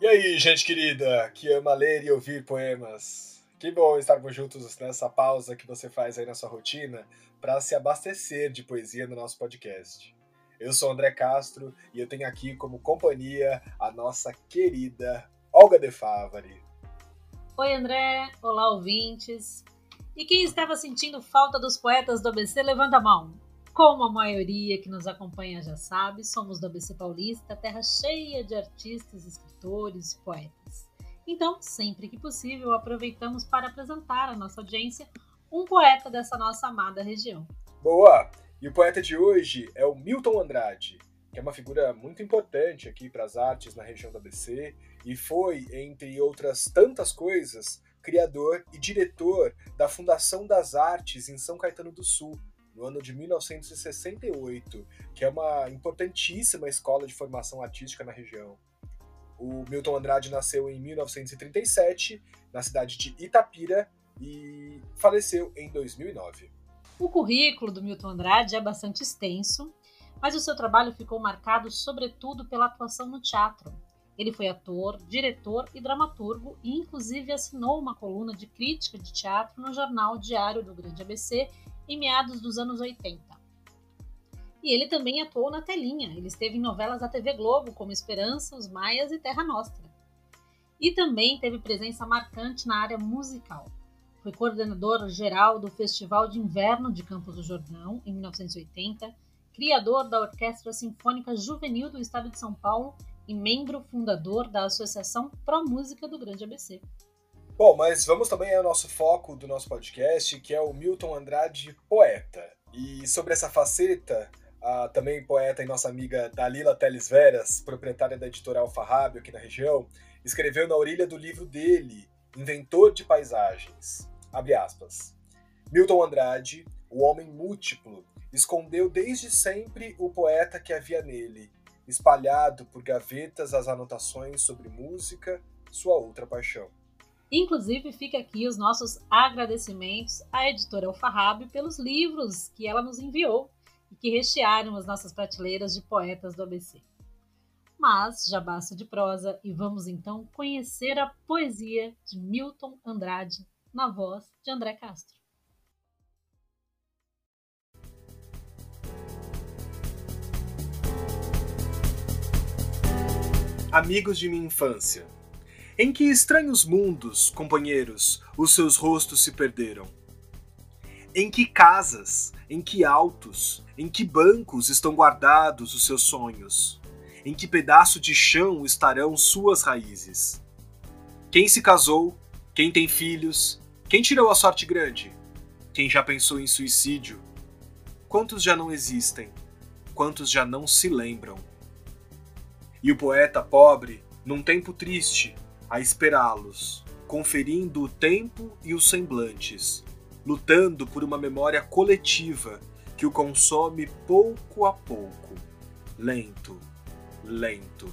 E aí, gente querida, que ama ler e ouvir poemas. Que bom estarmos juntos nessa pausa que você faz aí na sua rotina para se abastecer de poesia no nosso podcast. Eu sou André Castro e eu tenho aqui como companhia a nossa querida Olga De Favari. Oi, André. Olá, ouvintes. E quem estava sentindo falta dos poetas do ABC, levanta a mão. Como a maioria que nos acompanha já sabe, somos do ABC Paulista, terra cheia de artistas, escritores, poetas. Então, sempre que possível, aproveitamos para apresentar à nossa audiência um poeta dessa nossa amada região. Boa! E o poeta de hoje é o Milton Andrade, que é uma figura muito importante aqui para as artes na região do ABC e foi, entre outras tantas coisas, criador e diretor da Fundação das Artes em São Caetano do Sul, no ano de 1968, que é uma importantíssima escola de formação artística na região. O Milton Andrade nasceu em 1937, na cidade de Itapira, e faleceu em 2009. O currículo do Milton Andrade é bastante extenso, mas o seu trabalho ficou marcado sobretudo pela atuação no teatro. Ele foi ator, diretor e dramaturgo e inclusive assinou uma coluna de crítica de teatro no jornal Diário do Grande ABC em meados dos anos 80. E ele também atuou na telinha. Ele esteve em novelas da TV Globo, como Esperança, Os Maias e Terra Nostra. E também teve presença marcante na área musical. Foi coordenador geral do Festival de Inverno de Campos do Jordão, em 1980, criador da Orquestra Sinfônica Juvenil do Estado de São Paulo e membro fundador da Associação Pro Música do Grande ABC. Bom, mas vamos também ao nosso foco do nosso podcast, que é o Milton Andrade, poeta. E sobre essa faceta, a também poeta e nossa amiga Dalila Teles Veras, proprietária da editora Alfarrábio aqui na região, escreveu na orelha do livro dele, Inventor de Paisagens. Abre aspas. Milton Andrade, o homem múltiplo, escondeu desde sempre o poeta que havia nele, espalhado por gavetas as anotações sobre música, sua outra paixão. Inclusive, fica aqui os nossos agradecimentos à editora Alfarrabe pelos livros que ela nos enviou e que rechearam as nossas prateleiras de poetas do ABC. Mas já basta de prosa e vamos então conhecer a poesia de Milton Andrade na voz de André Castro. Amigos de minha infância em que estranhos mundos, companheiros, os seus rostos se perderam? Em que casas, em que altos, em que bancos estão guardados os seus sonhos? Em que pedaço de chão estarão suas raízes? Quem se casou? Quem tem filhos? Quem tirou a sorte grande? Quem já pensou em suicídio? Quantos já não existem? Quantos já não se lembram? E o poeta pobre, num tempo triste, a esperá-los, conferindo o tempo e os semblantes, lutando por uma memória coletiva que o consome pouco a pouco, lento, lento.